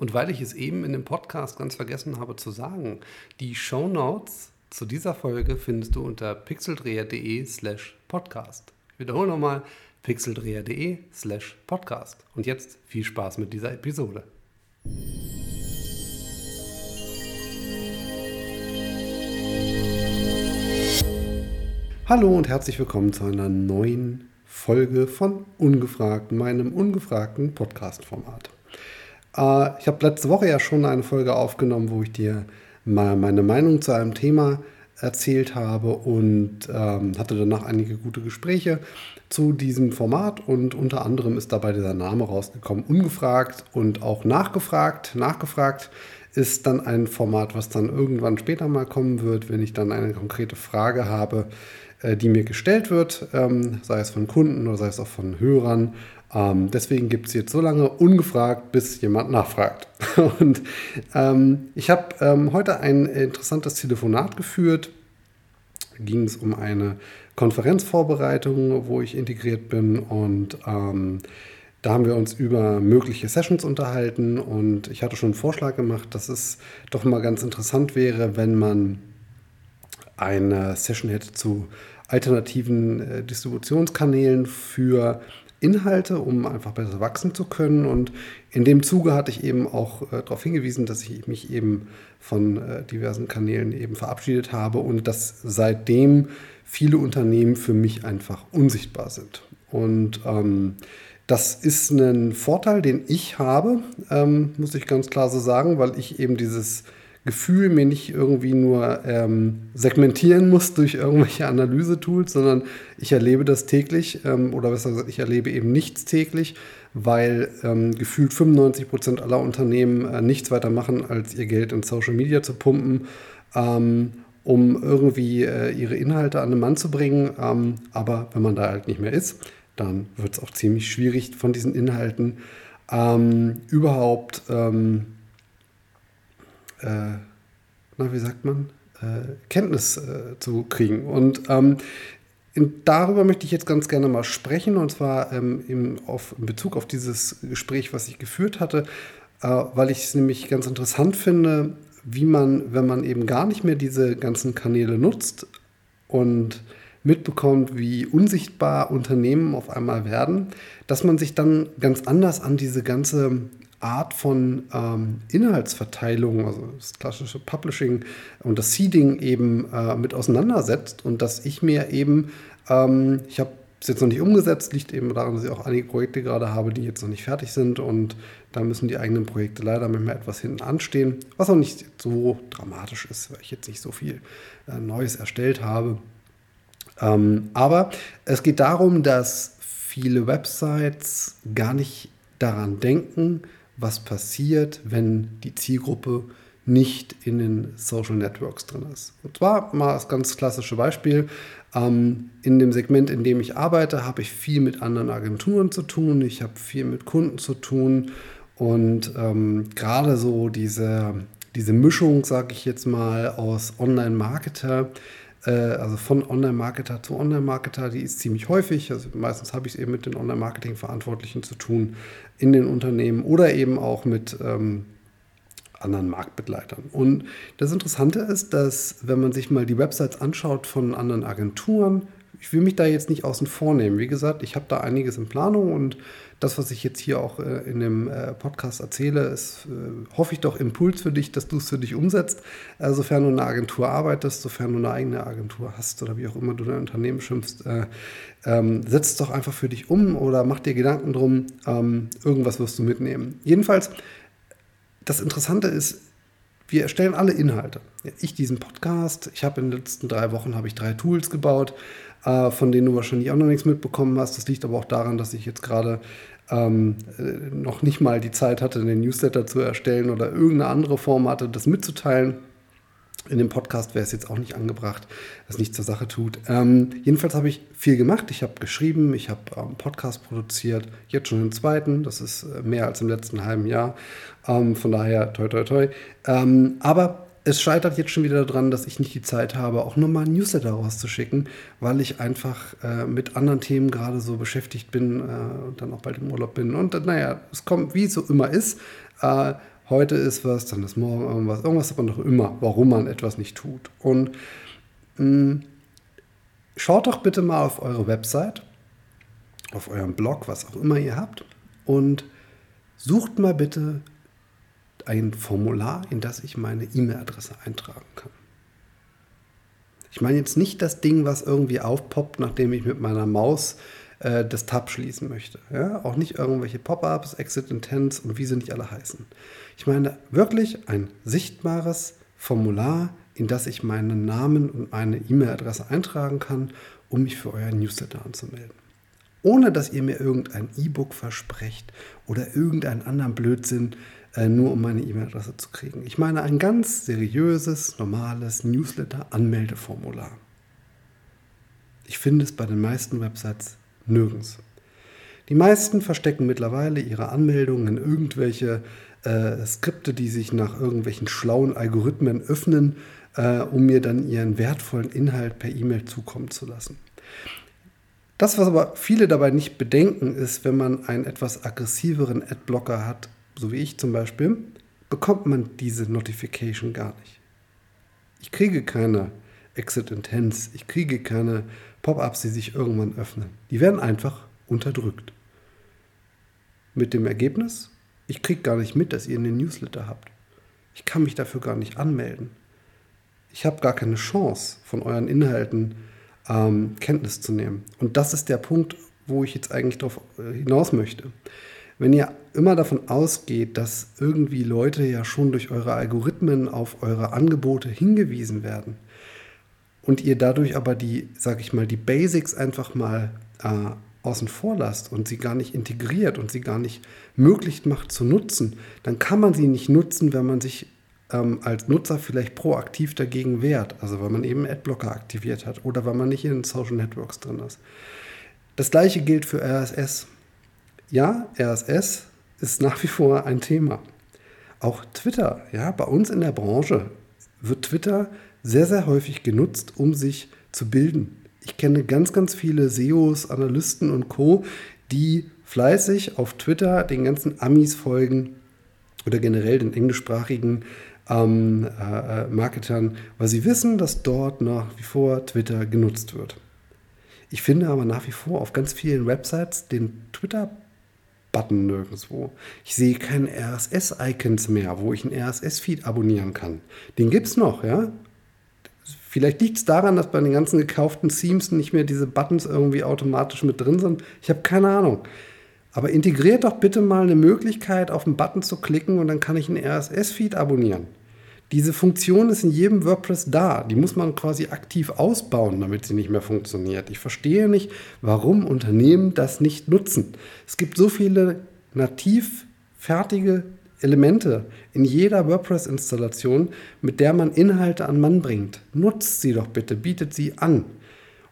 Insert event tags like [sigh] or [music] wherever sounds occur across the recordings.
Und weil ich es eben in dem Podcast ganz vergessen habe zu sagen, die Show Notes zu dieser Folge findest du unter pixeldreher.de slash podcast. Ich wiederhole nochmal pixeldreher.de slash podcast. Und jetzt viel Spaß mit dieser Episode. Hallo und herzlich willkommen zu einer neuen Folge von Ungefragt, meinem ungefragten Podcast-Format. Äh, ich habe letzte Woche ja schon eine Folge aufgenommen, wo ich dir mal meine Meinung zu einem Thema erzählt habe und ähm, hatte danach einige gute Gespräche zu diesem Format und unter anderem ist dabei dieser Name rausgekommen, ungefragt und auch nachgefragt. Nachgefragt ist dann ein Format, was dann irgendwann später mal kommen wird, wenn ich dann eine konkrete Frage habe, äh, die mir gestellt wird, ähm, sei es von Kunden oder sei es auch von Hörern. Ähm, deswegen gibt es jetzt so lange ungefragt, bis jemand nachfragt. [laughs] Und ähm, ich habe ähm, heute ein interessantes Telefonat geführt. Ging es um eine Konferenzvorbereitung, wo ich integriert bin und ähm, da haben wir uns über mögliche Sessions unterhalten und ich hatte schon einen Vorschlag gemacht, dass es doch mal ganz interessant wäre, wenn man eine Session hätte zu alternativen äh, Distributionskanälen für Inhalte, um einfach besser wachsen zu können. Und in dem Zuge hatte ich eben auch äh, darauf hingewiesen, dass ich mich eben von äh, diversen Kanälen eben verabschiedet habe und dass seitdem viele Unternehmen für mich einfach unsichtbar sind. Und ähm, das ist ein Vorteil, den ich habe, ähm, muss ich ganz klar so sagen, weil ich eben dieses Gefühl mir nicht irgendwie nur ähm, segmentieren muss durch irgendwelche Analysetools, sondern ich erlebe das täglich ähm, oder besser gesagt, ich erlebe eben nichts täglich, weil ähm, gefühlt 95 Prozent aller Unternehmen äh, nichts weiter machen, als ihr Geld in Social Media zu pumpen, ähm, um irgendwie äh, ihre Inhalte an den Mann zu bringen. Ähm, aber wenn man da halt nicht mehr ist, dann wird es auch ziemlich schwierig von diesen Inhalten ähm, überhaupt äh, na, wie sagt man, äh, Kenntnis äh, zu kriegen. Und ähm, in, darüber möchte ich jetzt ganz gerne mal sprechen, und zwar ähm, im, auf, in Bezug auf dieses Gespräch, was ich geführt hatte, äh, weil ich es nämlich ganz interessant finde, wie man, wenn man eben gar nicht mehr diese ganzen Kanäle nutzt und mitbekommt, wie unsichtbar Unternehmen auf einmal werden, dass man sich dann ganz anders an diese ganze Art von ähm, Inhaltsverteilung, also das klassische Publishing und das Seeding eben äh, mit auseinandersetzt und dass ich mir eben, ähm, ich habe es jetzt noch nicht umgesetzt, liegt eben daran, dass ich auch einige Projekte gerade habe, die jetzt noch nicht fertig sind und da müssen die eigenen Projekte leider manchmal etwas hinten anstehen, was auch nicht so dramatisch ist, weil ich jetzt nicht so viel äh, Neues erstellt habe. Ähm, aber es geht darum, dass viele Websites gar nicht daran denken, was passiert, wenn die Zielgruppe nicht in den Social Networks drin ist. Und zwar mal das ganz klassische Beispiel. Ähm, in dem Segment, in dem ich arbeite, habe ich viel mit anderen Agenturen zu tun. Ich habe viel mit Kunden zu tun. Und ähm, gerade so diese, diese Mischung, sage ich jetzt mal, aus Online-Marketer, also von Online-Marketer zu Online-Marketer, die ist ziemlich häufig. Also meistens habe ich es eben mit den Online-Marketing-Verantwortlichen zu tun in den Unternehmen oder eben auch mit ähm, anderen Marktbegleitern. Und das Interessante ist, dass wenn man sich mal die Websites anschaut von anderen Agenturen, ich will mich da jetzt nicht außen vor nehmen. Wie gesagt, ich habe da einiges in Planung und das, was ich jetzt hier auch äh, in dem äh, Podcast erzähle, ist, äh, hoffe ich doch, Impuls für dich, dass du es für dich umsetzt. Äh, sofern du in einer Agentur arbeitest, sofern du eine eigene Agentur hast oder wie auch immer du dein Unternehmen schimpfst, äh, ähm, setz es doch einfach für dich um oder mach dir Gedanken drum. Ähm, irgendwas wirst du mitnehmen. Jedenfalls, das Interessante ist, wir erstellen alle Inhalte. Ich diesen Podcast, ich habe in den letzten drei Wochen ich drei Tools gebaut, äh, von denen du wahrscheinlich auch noch nichts mitbekommen hast. Das liegt aber auch daran, dass ich jetzt gerade ähm, äh, noch nicht mal die Zeit hatte, den Newsletter zu erstellen oder irgendeine andere Form hatte, das mitzuteilen. In dem Podcast wäre es jetzt auch nicht angebracht, was nicht zur Sache tut. Ähm, jedenfalls habe ich viel gemacht. Ich habe geschrieben, ich habe ähm, Podcast produziert, jetzt schon den zweiten. Das ist äh, mehr als im letzten halben Jahr. Ähm, von daher, toi, toi, toi. Ähm, aber es scheitert jetzt schon wieder daran, dass ich nicht die Zeit habe, auch nur mal ein Newsletter rauszuschicken, weil ich einfach äh, mit anderen Themen gerade so beschäftigt bin äh, und dann auch bald im Urlaub bin. Und äh, naja, es kommt, wie es so immer ist. Äh, heute ist was, dann ist morgen irgendwas, irgendwas aber noch immer, warum man etwas nicht tut. Und mh, mm, schaut doch bitte mal auf eure Website, auf eurem Blog, was auch immer ihr habt, und sucht mal bitte ein Formular, in das ich meine E-Mail-Adresse eintragen kann. Ich meine jetzt nicht das Ding, was irgendwie aufpoppt, nachdem ich mit meiner Maus äh, das Tab schließen möchte. Ja? Auch nicht irgendwelche Pop-ups, Exit Intents und wie sie nicht alle heißen. Ich meine wirklich ein sichtbares Formular, in das ich meinen Namen und meine E-Mail-Adresse eintragen kann, um mich für euer Newsletter anzumelden. Ohne dass ihr mir irgendein E-Book versprecht oder irgendeinen anderen Blödsinn, äh, nur um meine E-Mail-Adresse zu kriegen. Ich meine ein ganz seriöses, normales Newsletter-Anmeldeformular. Ich finde es bei den meisten Websites nirgends. Die meisten verstecken mittlerweile ihre Anmeldungen in irgendwelche äh, Skripte, die sich nach irgendwelchen schlauen Algorithmen öffnen, äh, um mir dann ihren wertvollen Inhalt per E-Mail zukommen zu lassen. Das, was aber viele dabei nicht bedenken, ist, wenn man einen etwas aggressiveren Adblocker hat, so wie ich zum Beispiel, bekommt man diese Notification gar nicht. Ich kriege keine Exit Intents, ich kriege keine Pop-ups, die sich irgendwann öffnen. Die werden einfach unterdrückt. Mit dem Ergebnis, ich kriege gar nicht mit, dass ihr einen Newsletter habt. Ich kann mich dafür gar nicht anmelden. Ich habe gar keine Chance, von euren Inhalten ähm, Kenntnis zu nehmen. Und das ist der Punkt, wo ich jetzt eigentlich darauf äh, hinaus möchte. Wenn ihr immer davon ausgeht, dass irgendwie Leute ja schon durch eure Algorithmen auf eure Angebote hingewiesen werden und ihr dadurch aber die, sag ich mal, die Basics einfach mal äh, außen vor lasst und sie gar nicht integriert und sie gar nicht möglich macht zu nutzen, dann kann man sie nicht nutzen, wenn man sich ähm, als Nutzer vielleicht proaktiv dagegen wehrt. Also weil man eben Adblocker aktiviert hat oder weil man nicht in den Social Networks drin ist. Das gleiche gilt für RSS. Ja, RSS ist nach wie vor ein Thema. Auch Twitter, ja, bei uns in der Branche wird Twitter sehr, sehr häufig genutzt, um sich zu bilden. Ich kenne ganz, ganz viele SEOs, Analysten und Co., die fleißig auf Twitter den ganzen Amis folgen oder generell den englischsprachigen ähm, äh, Marketern, weil sie wissen, dass dort nach wie vor Twitter genutzt wird. Ich finde aber nach wie vor auf ganz vielen Websites den Twitter-Button nirgendwo. Ich sehe keine RSS-Icons mehr, wo ich einen RSS-Feed abonnieren kann. Den gibt es noch, ja. Vielleicht liegt es daran, dass bei den ganzen gekauften Themes nicht mehr diese Buttons irgendwie automatisch mit drin sind. Ich habe keine Ahnung. Aber integriert doch bitte mal eine Möglichkeit, auf einen Button zu klicken und dann kann ich einen RSS-Feed abonnieren. Diese Funktion ist in jedem WordPress da. Die muss man quasi aktiv ausbauen, damit sie nicht mehr funktioniert. Ich verstehe nicht, warum Unternehmen das nicht nutzen. Es gibt so viele nativ fertige Elemente in jeder WordPress-Installation, mit der man Inhalte an Mann bringt. Nutzt sie doch bitte, bietet sie an.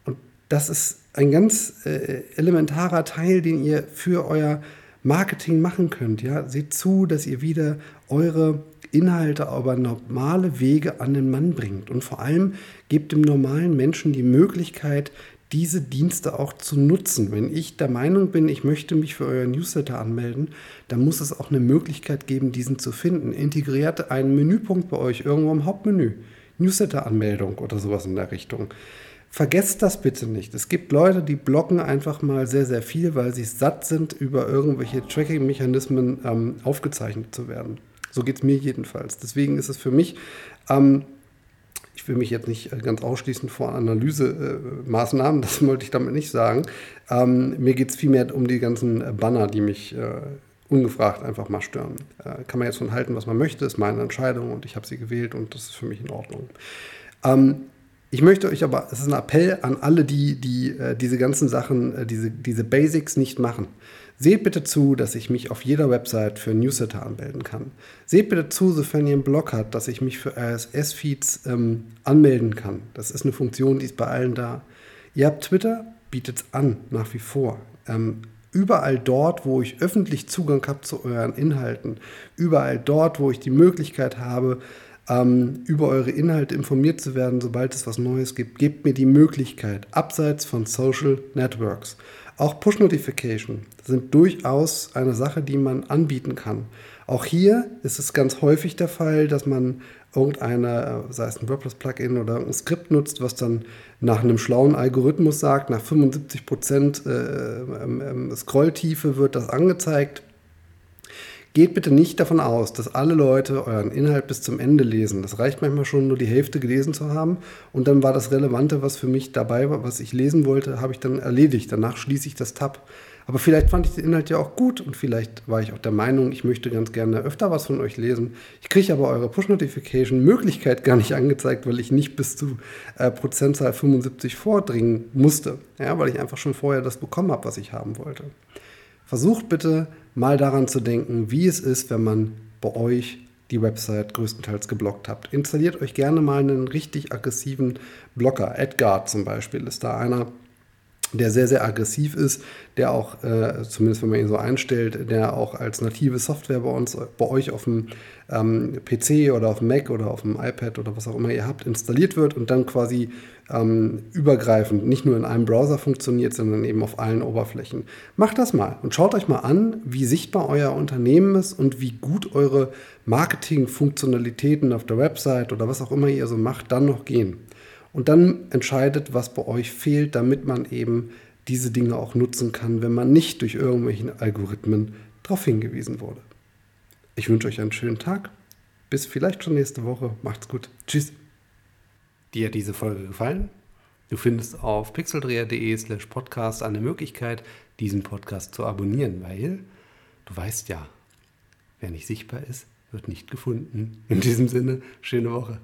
Und das ist ein ganz äh, elementarer Teil, den ihr für euer Marketing machen könnt. Ja? Seht zu, dass ihr wieder eure Inhalte über normale Wege an den Mann bringt. Und vor allem gebt dem normalen Menschen die Möglichkeit, diese Dienste auch zu nutzen. Wenn ich der Meinung bin, ich möchte mich für euer Newsletter anmelden, dann muss es auch eine Möglichkeit geben, diesen zu finden. Integriert einen Menüpunkt bei euch irgendwo im Hauptmenü. Newsletter-Anmeldung oder sowas in der Richtung. Vergesst das bitte nicht. Es gibt Leute, die blocken einfach mal sehr, sehr viel, weil sie satt sind, über irgendwelche Tracking-Mechanismen ähm, aufgezeichnet zu werden. So geht es mir jedenfalls. Deswegen ist es für mich, ähm, ich will mich jetzt nicht äh, ganz ausschließen vor Analysemaßnahmen, [laughs] das wollte ich damit nicht sagen. Ähm, mir geht es vielmehr um die ganzen Banner, die mich äh, ungefragt einfach mal stören. Äh, kann man jetzt von halten, was man möchte, ist meine Entscheidung und ich habe sie gewählt und das ist für mich in Ordnung. Ähm, ich möchte euch aber, es ist ein Appell an alle, die, die äh, diese ganzen Sachen, äh, diese, diese Basics nicht machen. Seht bitte zu, dass ich mich auf jeder Website für Newsletter anmelden kann. Seht bitte zu, sofern ihr einen Blog habt, dass ich mich für RSS-Feeds ähm, anmelden kann. Das ist eine Funktion, die ist bei allen da. Ihr habt Twitter, bietet es an, nach wie vor. Ähm, überall dort, wo ich öffentlich Zugang habe zu euren Inhalten, überall dort, wo ich die Möglichkeit habe, ähm, über eure Inhalte informiert zu werden, sobald es was Neues gibt. Gebt mir die Möglichkeit, abseits von Social Networks. Auch Push-Notification sind durchaus eine Sache, die man anbieten kann. Auch hier ist es ganz häufig der Fall, dass man irgendeine, sei es ein WordPress-Plugin oder ein Skript nutzt, was dann nach einem schlauen Algorithmus sagt, nach 75 Prozent äh, ähm, ähm, Scrolltiefe wird das angezeigt. Geht bitte nicht davon aus, dass alle Leute euren Inhalt bis zum Ende lesen. Das reicht manchmal schon, nur die Hälfte gelesen zu haben. Und dann war das Relevante, was für mich dabei war, was ich lesen wollte, habe ich dann erledigt. Danach schließe ich das Tab. Aber vielleicht fand ich den Inhalt ja auch gut und vielleicht war ich auch der Meinung, ich möchte ganz gerne öfter was von euch lesen. Ich kriege aber eure Push-Notification-Möglichkeit gar nicht angezeigt, weil ich nicht bis zu äh, Prozentzahl 75 vordringen musste. Ja, weil ich einfach schon vorher das bekommen habe, was ich haben wollte. Versucht bitte mal daran zu denken, wie es ist, wenn man bei euch die Website größtenteils geblockt habt. Installiert euch gerne mal einen richtig aggressiven Blocker. Edgar zum Beispiel ist da einer, der sehr, sehr aggressiv ist, der auch, äh, zumindest wenn man ihn so einstellt, der auch als native Software bei uns, bei euch auf dem ähm, PC oder auf dem Mac oder auf dem iPad oder was auch immer ihr habt, installiert wird und dann quasi ähm, übergreifend nicht nur in einem Browser funktioniert, sondern eben auf allen Oberflächen. Macht das mal und schaut euch mal an, wie sichtbar euer Unternehmen ist und wie gut eure Marketing-Funktionalitäten auf der Website oder was auch immer ihr so macht, dann noch gehen. Und dann entscheidet, was bei euch fehlt, damit man eben diese Dinge auch nutzen kann, wenn man nicht durch irgendwelche Algorithmen darauf hingewiesen wurde. Ich wünsche euch einen schönen Tag. Bis vielleicht schon nächste Woche. Macht's gut. Tschüss. Dir hat diese Folge gefallen? Du findest auf pixeldreher.de slash podcast eine Möglichkeit, diesen Podcast zu abonnieren, weil du weißt ja, wer nicht sichtbar ist, wird nicht gefunden. In diesem Sinne, schöne Woche.